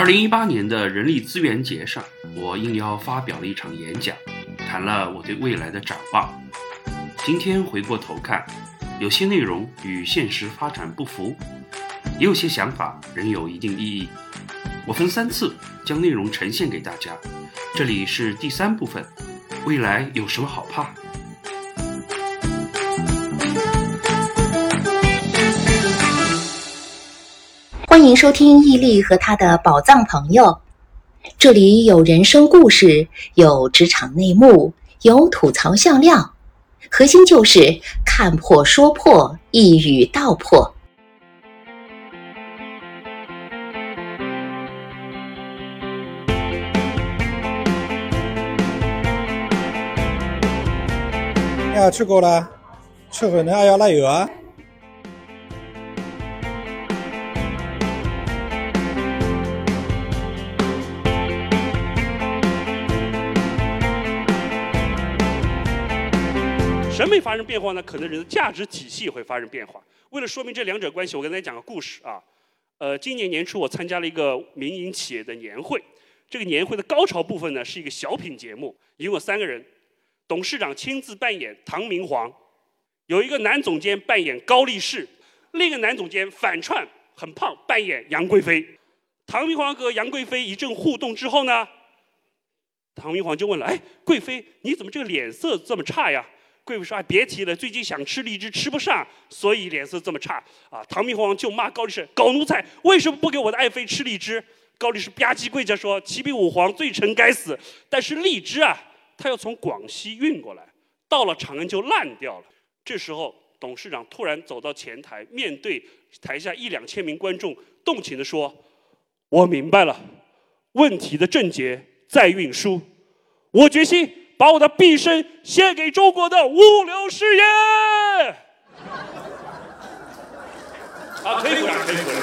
二零一八年的人力资源节上，我应邀发表了一场演讲，谈了我对未来的展望。今天回过头看，有些内容与现实发展不符，也有些想法仍有一定意义。我分三次将内容呈现给大家，这里是第三部分。未来有什么好怕？欢迎收听毅力和他的宝藏朋友，这里有人生故事，有职场内幕，有吐槽笑料，核心就是看破说破，一语道破。呀，吃过了，吃后呢还要拉油啊。审美发生变化呢，可能人的价值体系也会发生变化。为了说明这两者关系，我跟大家讲个故事啊。呃，今年年初我参加了一个民营企业的年会，这个年会的高潮部分呢是一个小品节目，一共有三个人，董事长亲自扮演唐明皇，有一个男总监扮演高力士，另一个男总监反串很胖扮演杨贵妃。唐明皇和杨贵妃一阵互动之后呢，唐明皇就问了：“哎，贵妃你怎么这个脸色这么差呀？”贵妃说：“哎，别提了，最近想吃荔枝吃不上，所以脸色这么差。”啊，唐明皇就骂高力士：“狗奴才，为什么不给我的爱妃吃荔枝？”高力士吧唧跪下说：“启禀武皇，罪臣该死。但是荔枝啊，他要从广西运过来，到了长安就烂掉了。”这时候，董事长突然走到前台，面对台下一两千名观众，动情地说：“我明白了，问题的症结在运输，我决心。”把我的毕生献给中国的物流事业。啊，可以鼓掌，可以鼓掌。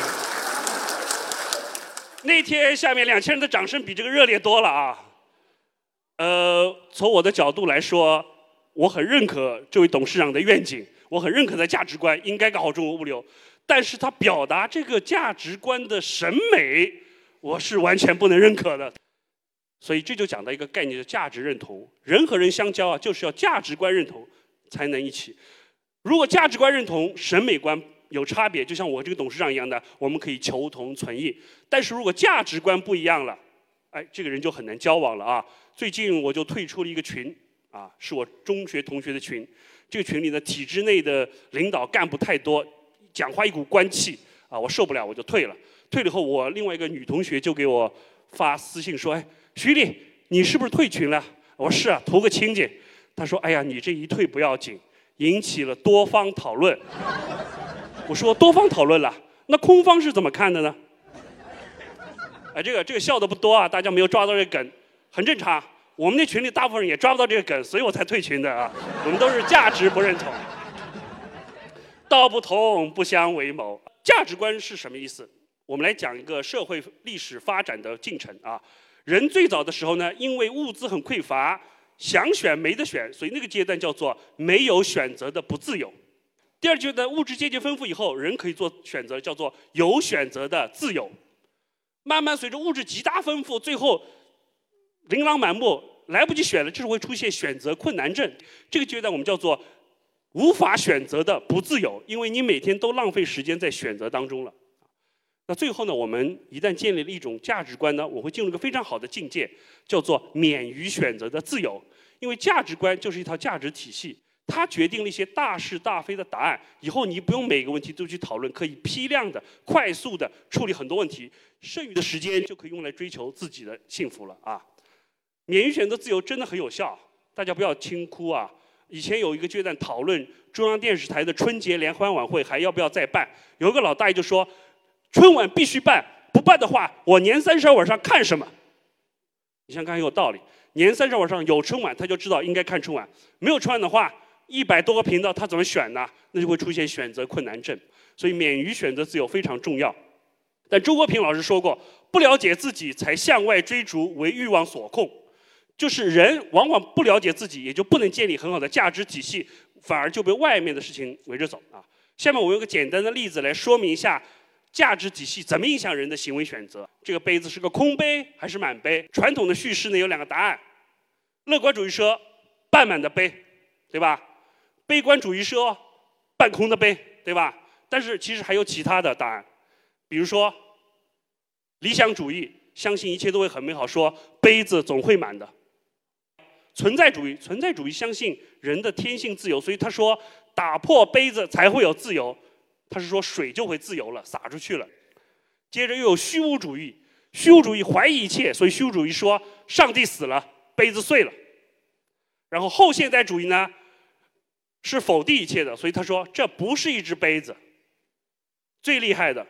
那天下面两千人的掌声比这个热烈多了啊。呃，从我的角度来说，我很认可这位董事长的愿景，我很认可他的价值观，应该搞好中国物流。但是他表达这个价值观的审美，我是完全不能认可的。所以这就讲到一个概念，叫价值认同。人和人相交啊，就是要价值观认同才能一起。如果价值观认同、审美观有差别，就像我这个董事长一样的，我们可以求同存异。但是如果价值观不一样了，哎，这个人就很难交往了啊。最近我就退出了一个群，啊，是我中学同学的群。这个群里呢，体制内的领导干部太多，讲话一股官气啊，我受不了，我就退了。退了后，我另外一个女同学就给我发私信说，哎。徐丽，你是不是退群了？我说是啊，图个清静。他说：“哎呀，你这一退不要紧，引起了多方讨论。”我说：“多方讨论了，那空方是怎么看的呢？”哎，这个这个笑的不多啊，大家没有抓到这个梗，很正常。我们那群里大部分人也抓不到这个梗，所以我才退群的啊。我们都是价值不认同，道不同不相为谋。价值观是什么意思？我们来讲一个社会历史发展的进程啊。人最早的时候呢，因为物资很匮乏，想选没得选，所以那个阶段叫做没有选择的不自由。第二阶段物质阶级丰富以后，人可以做选择，叫做有选择的自由。慢慢随着物质极大丰富，最后琳琅满目，来不及选了，就是会出现选择困难症。这个阶段我们叫做无法选择的不自由，因为你每天都浪费时间在选择当中了。那最后呢，我们一旦建立了一种价值观呢，我会进入一个非常好的境界，叫做免于选择的自由。因为价值观就是一套价值体系，它决定了一些大是大非的答案。以后你不用每个问题都去讨论，可以批量的、快速的处理很多问题，剩余的时间就可以用来追求自己的幸福了啊！免于选择自由真的很有效，大家不要轻哭啊！以前有一个阶段讨论中央电视台的春节联欢晚会还要不要再办，有个老大爷就说。春晚必须办，不办的话，我年三十晚上看什么？你想想看有道理。年三十晚上有春晚，他就知道应该看春晚；没有春晚的话，一百多个频道他怎么选呢？那就会出现选择困难症。所以免于选择自由非常重要。但周国平老师说过，不了解自己才向外追逐，为欲望所控。就是人往往不了解自己，也就不能建立很好的价值体系，反而就被外面的事情围着走啊。下面我用个简单的例子来说明一下。价值体系怎么影响人的行为选择？这个杯子是个空杯还是满杯？传统的叙事呢有两个答案：乐观主义说半满的杯，对吧？悲观主义说半空的杯，对吧？但是其实还有其他的答案，比如说理想主义相信一切都会很美好，说杯子总会满的；存在主义存在主义相信人的天性自由，所以他说打破杯子才会有自由。他是说水就会自由了，洒出去了。接着又有虚无主义，虚无主义怀疑一切，所以虚无主义说上帝死了，杯子碎了。然后后现代主义呢是否定一切的，所以他说这不是一只杯子。最厉害的、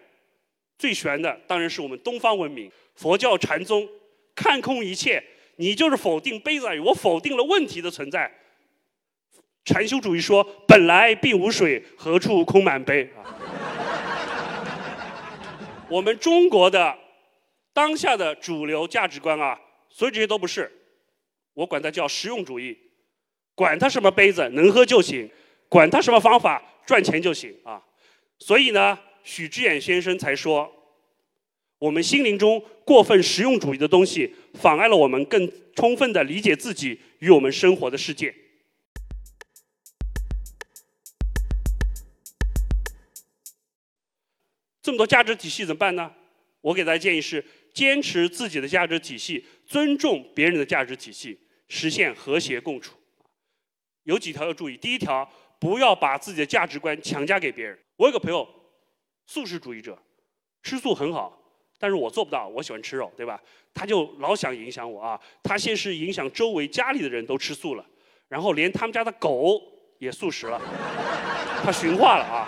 最玄的当然是我们东方文明，佛教禅宗看空一切，你就是否定杯子而已，我否定了问题的存在。禅修主义说：“本来并无水，何处空满杯？”啊，我们中国的当下的主流价值观啊，所以这些都不是，我管它叫实用主义，管它什么杯子能喝就行，管它什么方法赚钱就行啊。所以呢，许知远先生才说，我们心灵中过分实用主义的东西，妨碍了我们更充分的理解自己与我们生活的世界。这么多价值体系怎么办呢？我给大家建议是：坚持自己的价值体系，尊重别人的价值体系，实现和谐共处。有几条要注意。第一条，不要把自己的价值观强加给别人。我有个朋友，素食主义者，吃素很好，但是我做不到。我喜欢吃肉，对吧？他就老想影响我啊。他先是影响周围家里的人都吃素了，然后连他们家的狗也素食了，他驯化了啊。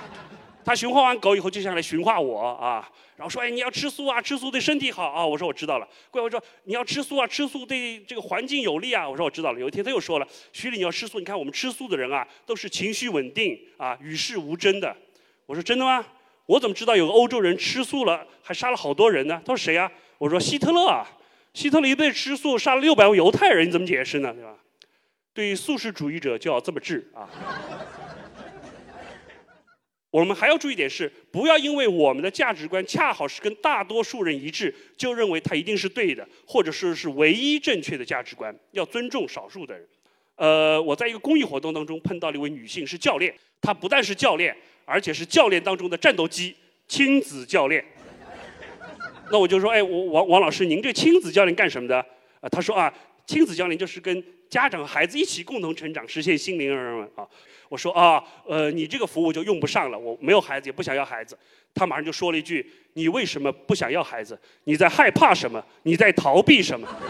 他驯化完狗以后，就想来驯化我啊，然后说：“哎，你要吃素啊，吃素对身体好啊。”我说：“我知道了。”怪我说：“你要吃素啊，吃素对这个环境有利啊。”我说：“我知道了。”有一天他又说了：“徐礼，你要吃素，你看我们吃素的人啊，都是情绪稳定啊，与世无争的。”我说：“真的吗？我怎么知道有个欧洲人吃素了，还杀了好多人呢？”他说：“谁啊？”我说：“希特勒啊，希特勒一辈子吃素，杀了六百万犹太人，你怎么解释呢？对吧？对于素食主义者就要这么治啊。”我们还要注意点是，不要因为我们的价值观恰好是跟大多数人一致，就认为它一定是对的，或者说是唯一正确的价值观。要尊重少数的人。呃，我在一个公益活动当中碰到了一位女性，是教练。她不但是教练，而且是教练当中的战斗机——亲子教练。那我就说，哎，王王老师，您这亲子教练干什么的？啊，她说啊，亲子教练就是跟家长和孩子一起共同成长，实现心灵啊。我说啊，呃，你这个服务就用不上了，我没有孩子，也不想要孩子。他马上就说了一句：“你为什么不想要孩子？你在害怕什么？你在逃避什么？”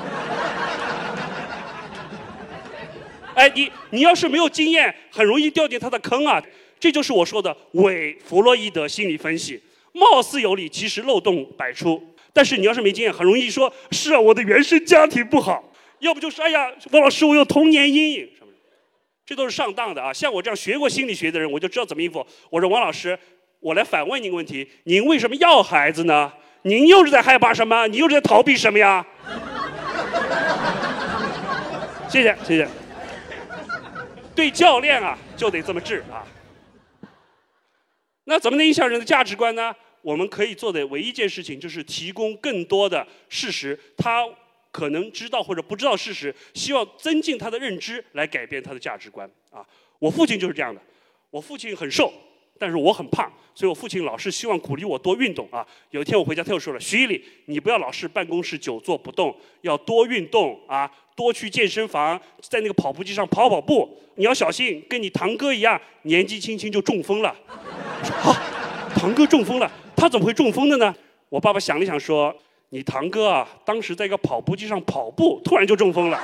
哎，你你要是没有经验，很容易掉进他的坑啊！这就是我说的伪弗洛伊德心理分析，貌似有理，其实漏洞百出。但是你要是没经验，很容易说：“是啊，我的原生家庭不好。”要不就是：“哎呀，王老师，我有童年阴影什么的。”这都是上当的啊！像我这样学过心理学的人，我就知道怎么应付。我说王老师，我来反问您个问题：您为什么要孩子呢？您又是在害怕什么？你又是在逃避什么呀？谢谢谢谢。对教练啊，就得这么治啊。那怎么能影响人的价值观呢？我们可以做的唯一一件事情，就是提供更多的事实。他。可能知道或者不知道事实，希望增进他的认知来改变他的价值观啊！我父亲就是这样的，我父亲很瘦，但是我很胖，所以我父亲老是希望鼓励我多运动啊。有一天我回家，他又说了：“徐一礼，你不要老是办公室久坐不动，要多运动啊，多去健身房，在那个跑步机上跑跑步。你要小心，跟你堂哥一样，年纪轻轻就中风了。”我说：“啊，堂哥中风了，他怎么会中风的呢？”我爸爸想了想说。你堂哥啊，当时在一个跑步机上跑步，突然就中风了。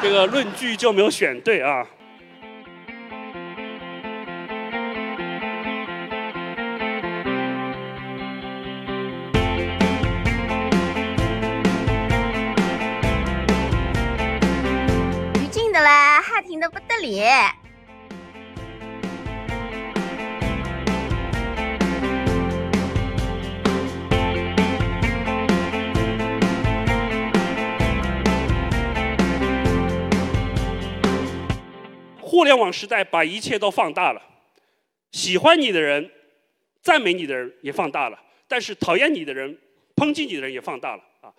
这个论据就没有选对啊。于静的啦，好听的不得了。互联网时代把一切都放大了，喜欢你的人赞美你的人也放大了，但是讨厌你的人、抨击你的人也放大了啊！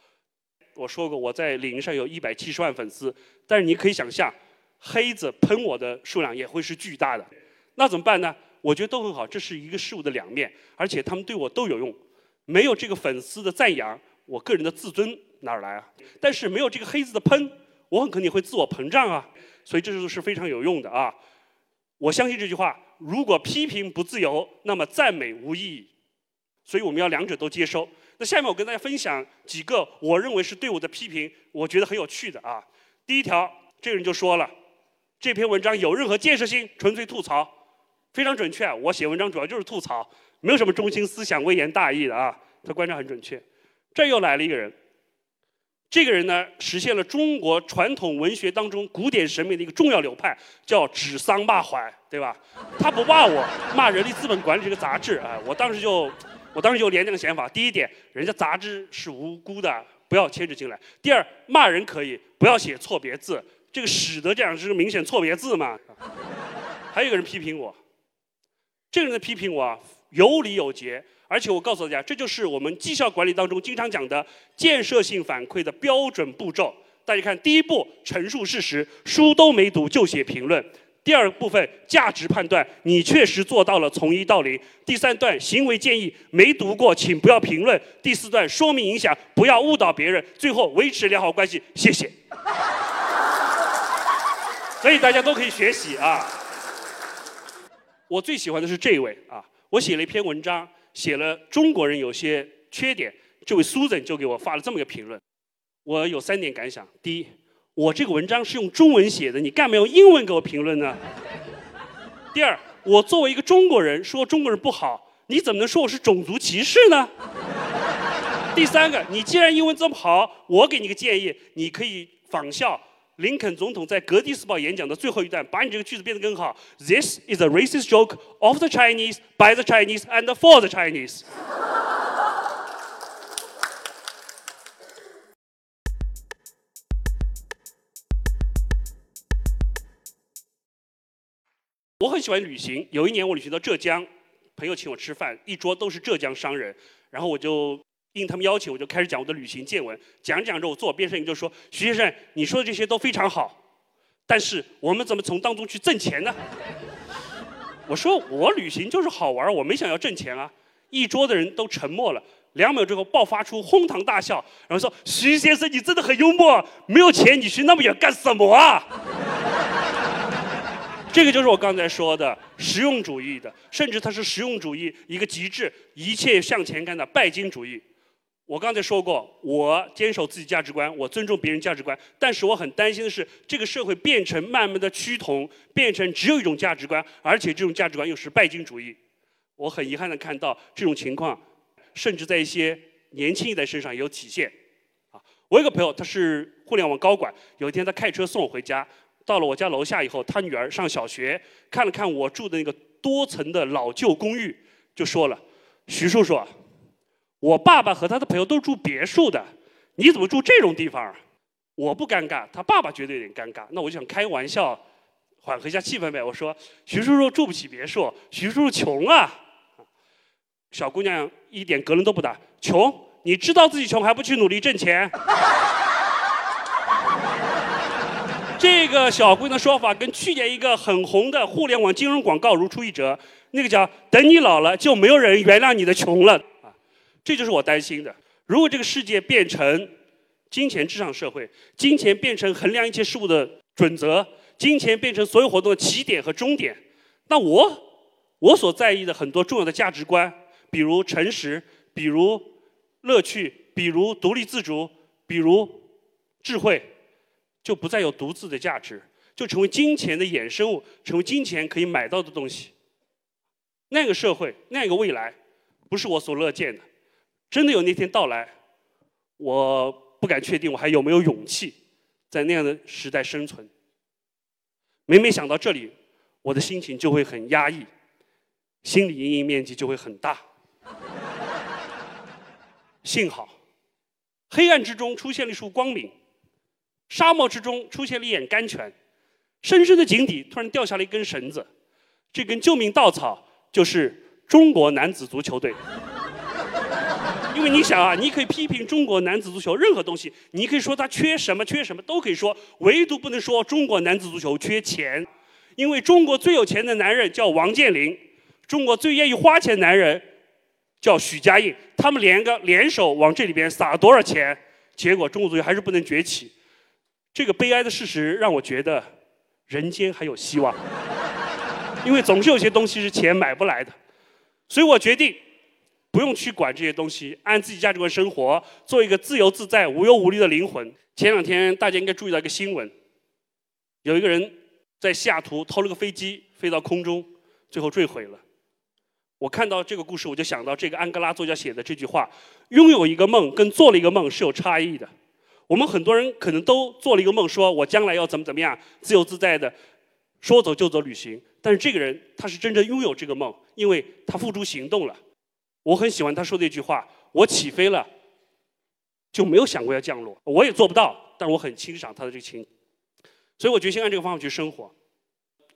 我说过，我在领英上有一百七十万粉丝，但是你可以想象，黑子喷我的数量也会是巨大的。那怎么办呢？我觉得都很好，这是一个事物的两面，而且他们对我都有用。没有这个粉丝的赞扬，我个人的自尊哪儿来啊？但是没有这个黑子的喷，我很可能会自我膨胀啊。所以这就是非常有用的啊！我相信这句话。如果批评不自由，那么赞美无意义。所以我们要两者都接收。那下面我跟大家分享几个我认为是对我的批评，我觉得很有趣的啊。第一条，这个人就说了，这篇文章有任何建设性，纯粹吐槽，非常准确。我写文章主要就是吐槽，没有什么中心思想、微言大义的啊。他观察很准确。这又来了一个人。这个人呢，实现了中国传统文学当中古典审美的一个重要流派，叫指桑骂槐，对吧？他不骂我，骂《人力资本管理》这个杂志啊！我当时就，我当时就连这个想法：第一点，人家杂志是无辜的，不要牵扯进来；第二，骂人可以，不要写错别字，这个“使得”这样是明显错别字嘛。还有一个人批评我，这个人批评我啊，有理有节。而且我告诉大家，这就是我们绩效管理当中经常讲的建设性反馈的标准步骤。大家看，第一步陈述事实，书都没读就写评论；第二部分价值判断，你确实做到了从一到零；第三段行为建议，没读过请不要评论；第四段说明影响，不要误导别人；最后维持良好关系，谢谢。所以大家都可以学习啊。我最喜欢的是这一位啊，我写了一篇文章。写了中国人有些缺点，这位苏 n 就给我发了这么一个评论。我有三点感想：第一，我这个文章是用中文写的，你干嘛用英文给我评论呢？第二，我作为一个中国人说中国人不好，你怎么能说我是种族歧视呢？第三个，你既然英文这么好，我给你个建议，你可以仿效。林肯总统在格蒂斯堡演讲的最后一段，把你这个句子变得更好。This is a racist joke of the Chinese, by the Chinese, and for the Chinese。我很喜欢旅行。有一年我旅行到浙江，朋友请我吃饭，一桌都是浙江商人，然后我就。应他们邀请，我就开始讲我的旅行见闻。讲着讲着，我坐我边上就说：“徐先生，你说的这些都非常好，但是我们怎么从当中去挣钱呢？”我说：“我旅行就是好玩，我没想要挣钱啊。”一桌的人都沉默了，两秒之后爆发出哄堂大笑，然后说：“徐先生，你真的很幽默，没有钱你去那么远干什么啊？”这个就是我刚才说的实用主义的，甚至它是实用主义一个极致，一切向前看的拜金主义。我刚才说过，我坚守自己价值观，我尊重别人价值观，但是我很担心的是，这个社会变成慢慢的趋同，变成只有一种价值观，而且这种价值观又是拜金主义。我很遗憾的看到这种情况，甚至在一些年轻一代身上也有体现。啊，我有个朋友，他是互联网高管，有一天他开车送我回家，到了我家楼下以后，他女儿上小学，看了看我住的那个多层的老旧公寓，就说了：“徐叔叔。”我爸爸和他的朋友都住别墅的，你怎么住这种地方？我不尴尬，他爸爸觉得有点尴尬。那我就想开玩笑，缓和一下气氛呗。我说：“徐叔叔住不起别墅，徐叔叔穷啊。”小姑娘一点格棱都不打，穷？你知道自己穷还不去努力挣钱？这个小姑娘的说法跟去年一个很红的互联网金融广告如出一辙，那个叫“等你老了就没有人原谅你的穷了”。这就是我担心的。如果这个世界变成金钱至上社会，金钱变成衡量一切事物的准则，金钱变成所有活动的起点和终点，那我我所在意的很多重要的价值观，比如诚实，比如乐趣，比如独立自主，比如智慧，就不再有独自的价值，就成为金钱的衍生物，成为金钱可以买到的东西。那个社会，那个未来，不是我所乐见的。真的有那天到来，我不敢确定我还有没有勇气在那样的时代生存。每每想到这里，我的心情就会很压抑，心理阴影面积就会很大。幸好，黑暗之中出现了一束光明，沙漠之中出现了一眼甘泉，深深的井底突然掉下了一根绳子，这根救命稻草就是中国男子足球队。因为你想啊，你可以批评中国男子足球任何东西，你可以说他缺什么缺什么都可以说，唯独不能说中国男子足球缺钱。因为中国最有钱的男人叫王健林，中国最愿意花钱的男人叫许家印，他们连个联手往这里边撒多少钱，结果中国足球还是不能崛起。这个悲哀的事实让我觉得人间还有希望，因为总是有些东西是钱买不来的，所以我决定。不用去管这些东西，按自己价值观生活，做一个自由自在、无忧无虑的灵魂。前两天大家应该注意到一个新闻，有一个人在西雅图偷了个飞机，飞到空中，最后坠毁了。我看到这个故事，我就想到这个安哥拉作家写的这句话：拥有一个梦跟做了一个梦是有差异的。我们很多人可能都做了一个梦，说我将来要怎么怎么样，自由自在的，说走就走旅行。但是这个人他是真正拥有这个梦，因为他付诸行动了。我很喜欢他说的一句话：“我起飞了，就没有想过要降落。我也做不到，但我很欣赏他的这个情。所以我决心按这个方法去生活。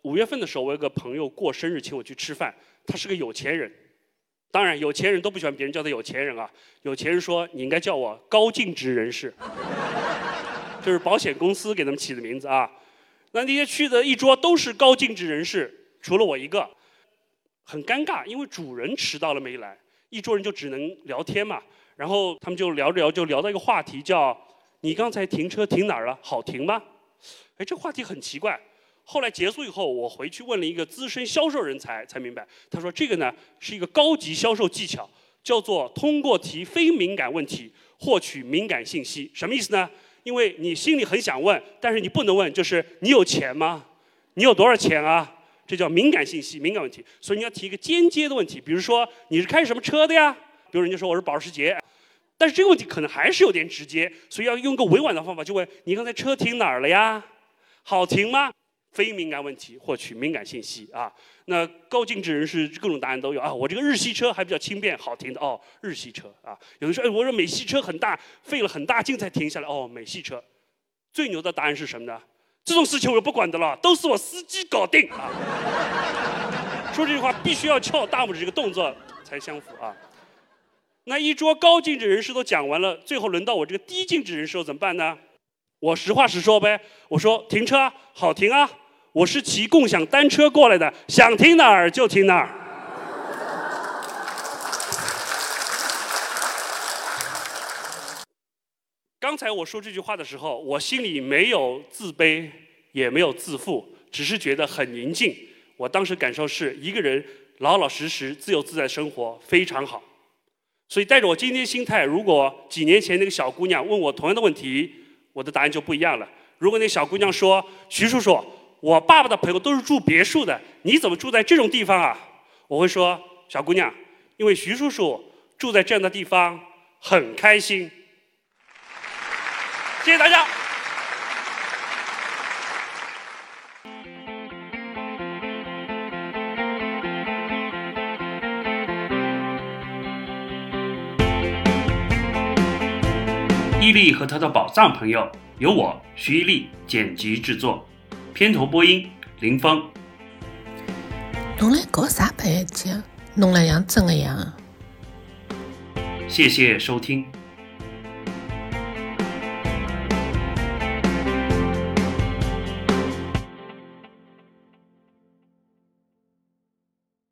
五月份的时候，我有个朋友过生日，请我去吃饭。他是个有钱人，当然有钱人都不喜欢别人叫他有钱人啊。有钱人说：你应该叫我高净值人士，就是保险公司给他们起的名字啊。那那些去的一桌都是高净值人士，除了我一个，很尴尬，因为主人迟到了没来。”一桌人就只能聊天嘛，然后他们就聊着聊，就聊到一个话题，叫“你刚才停车停哪儿了？好停吗？”哎，这话题很奇怪。后来结束以后，我回去问了一个资深销售人才，才明白，他说这个呢是一个高级销售技巧，叫做通过提非敏感问题获取敏感信息。什么意思呢？因为你心里很想问，但是你不能问，就是你有钱吗？你有多少钱啊？这叫敏感信息、敏感问题，所以你要提一个间接的问题，比如说你是开什么车的呀？比如人家说我是保时捷，但是这个问题可能还是有点直接，所以要用个委婉的方法，就问你刚才车停哪儿了呀？好停吗？非敏感问题获取敏感信息啊。那高净值人士各种答案都有啊。我这个日系车还比较轻便，好停的哦，日系车啊。有的说哎，我说美系车很大，费了很大劲才停下来哦，美系车。最牛的答案是什么呢？这种事情我不管的了，都是我司机搞定啊！说这句话必须要翘大拇指这个动作才相符啊。那一桌高净值人士都讲完了，最后轮到我这个低净值人士怎么办呢？我实话实说呗，我说停车好停啊，我是骑共享单车过来的，想停哪儿就停哪儿。刚才我说这句话的时候，我心里没有自卑，也没有自负，只是觉得很宁静。我当时感受是一个人老老实实、自由自在生活非常好。所以带着我今天心态，如果几年前那个小姑娘问我同样的问题，我的答案就不一样了。如果那小姑娘说：“徐叔叔，我爸爸的朋友都是住别墅的，你怎么住在这种地方啊？”我会说：“小姑娘，因为徐叔叔住在这样的地方很开心。”谢谢大家。伊利和他的宝藏朋友，由我徐伊利剪辑制作，片头播音林峰。侬来搞啥白相？弄了像真的样。谢谢收听。